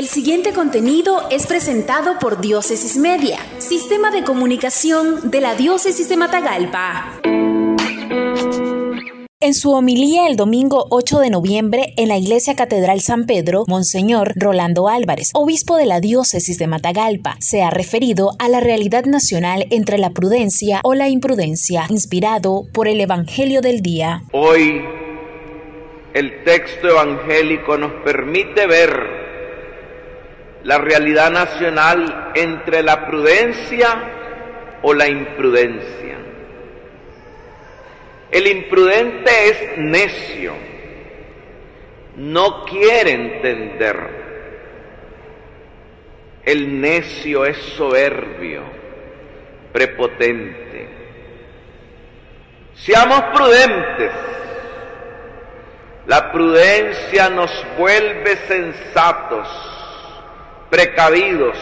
El siguiente contenido es presentado por Diócesis Media, Sistema de Comunicación de la Diócesis de Matagalpa. En su homilía el domingo 8 de noviembre en la Iglesia Catedral San Pedro, Monseñor Rolando Álvarez, obispo de la diócesis de Matagalpa, se ha referido a la realidad nacional entre la prudencia o la imprudencia, inspirado por el Evangelio del día. Hoy el texto evangélico nos permite ver la realidad nacional entre la prudencia o la imprudencia. El imprudente es necio, no quiere entender. El necio es soberbio, prepotente. Seamos prudentes. La prudencia nos vuelve sensatos, precavidos,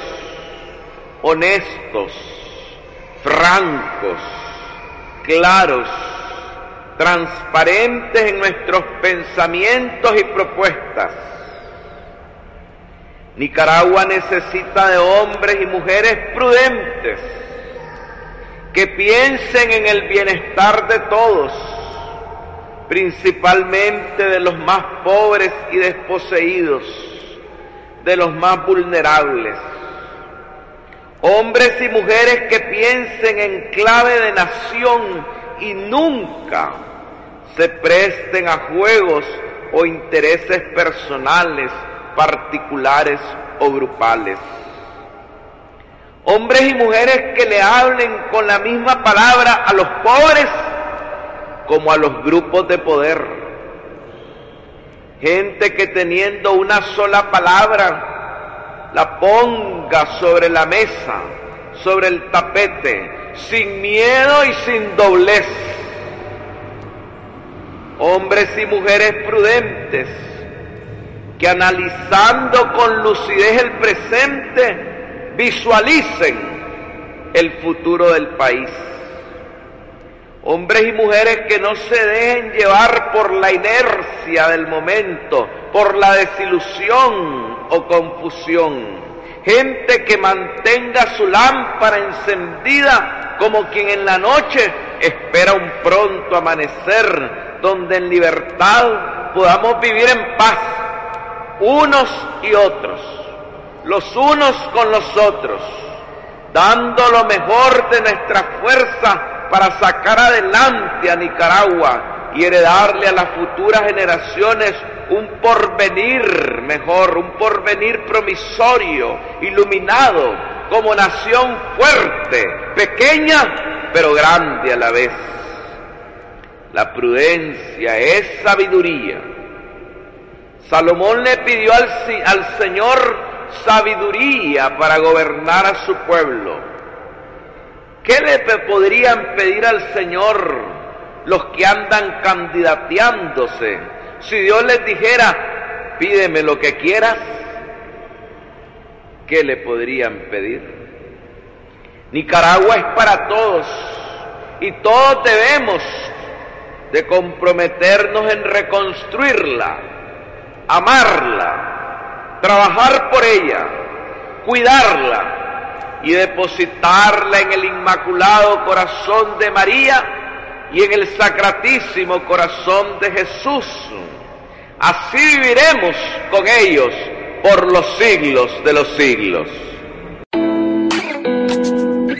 honestos, francos, claros, transparentes en nuestros pensamientos y propuestas. Nicaragua necesita de hombres y mujeres prudentes que piensen en el bienestar de todos, principalmente de los más pobres y desposeídos, de los más vulnerables. Hombres y mujeres que piensen en clave de nación y nunca se presten a juegos o intereses personales, particulares o grupales. Hombres y mujeres que le hablen con la misma palabra a los pobres como a los grupos de poder. Gente que teniendo una sola palabra la ponga sobre la mesa, sobre el tapete, sin miedo y sin doblez hombres y mujeres prudentes que analizando con lucidez el presente visualicen el futuro del país. Hombres y mujeres que no se dejen llevar por la inercia del momento, por la desilusión o confusión. Gente que mantenga su lámpara encendida como quien en la noche espera un pronto amanecer donde en libertad podamos vivir en paz, unos y otros, los unos con los otros, dando lo mejor de nuestra fuerza para sacar adelante a Nicaragua y heredarle a las futuras generaciones un porvenir mejor, un porvenir promisorio, iluminado, como nación fuerte, pequeña, pero grande a la vez. La prudencia es sabiduría. Salomón le pidió al, al, Señor sabiduría para gobernar a su pueblo. ¿Qué le podrían pedir al Señor los que andan candidateándose? Si Dios les dijera, pídeme lo que quieras, ¿qué le podrían pedir? Nicaragua es para todos y todos debemos de comprometernos en reconstruirla, amarla, trabajar por ella, cuidarla y depositarla en el Inmaculado Corazón de María y en el Sacratísimo Corazón de Jesús. Así viviremos con ellos por los siglos de los siglos.